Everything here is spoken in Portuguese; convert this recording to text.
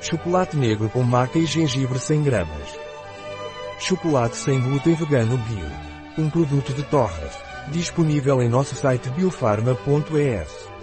Chocolate negro com maca e gengibre 100 gramas. Chocolate sem glúten vegano bio. Um produto de Torres. Disponível em nosso site biofarma.es.